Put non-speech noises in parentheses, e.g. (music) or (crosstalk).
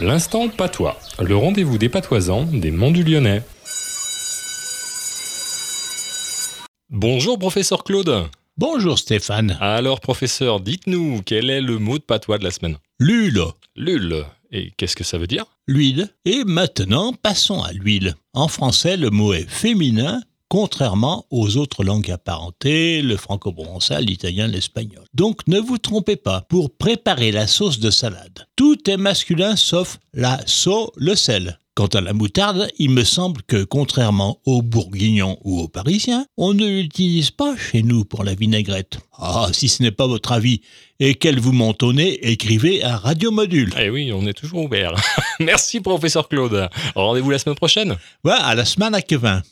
L'instant patois, le rendez-vous des patoisans des Monts du Lyonnais. Bonjour professeur Claude. Bonjour Stéphane. Alors professeur, dites-nous quel est le mot de patois de la semaine? L'huile. L'huile. Et qu'est-ce que ça veut dire? L'huile. Et maintenant, passons à l'huile. En français, le mot est féminin, contrairement aux autres langues apparentées, le franco-provençal, l'italien, l'espagnol. Donc ne vous trompez pas, pour préparer la sauce de salade, tout est masculin sauf la sau, le sel. Quant à la moutarde, il me semble que, contrairement aux bourguignons ou aux parisiens, on ne l'utilise pas chez nous pour la vinaigrette. Ah, si ce n'est pas votre avis et qu'elle vous montonnez, écrivez à Radio Module. Eh oui, on est toujours ouvert. (laughs) Merci professeur Claude. Rendez-vous la semaine prochaine. Ouais, à la semaine à Kevin.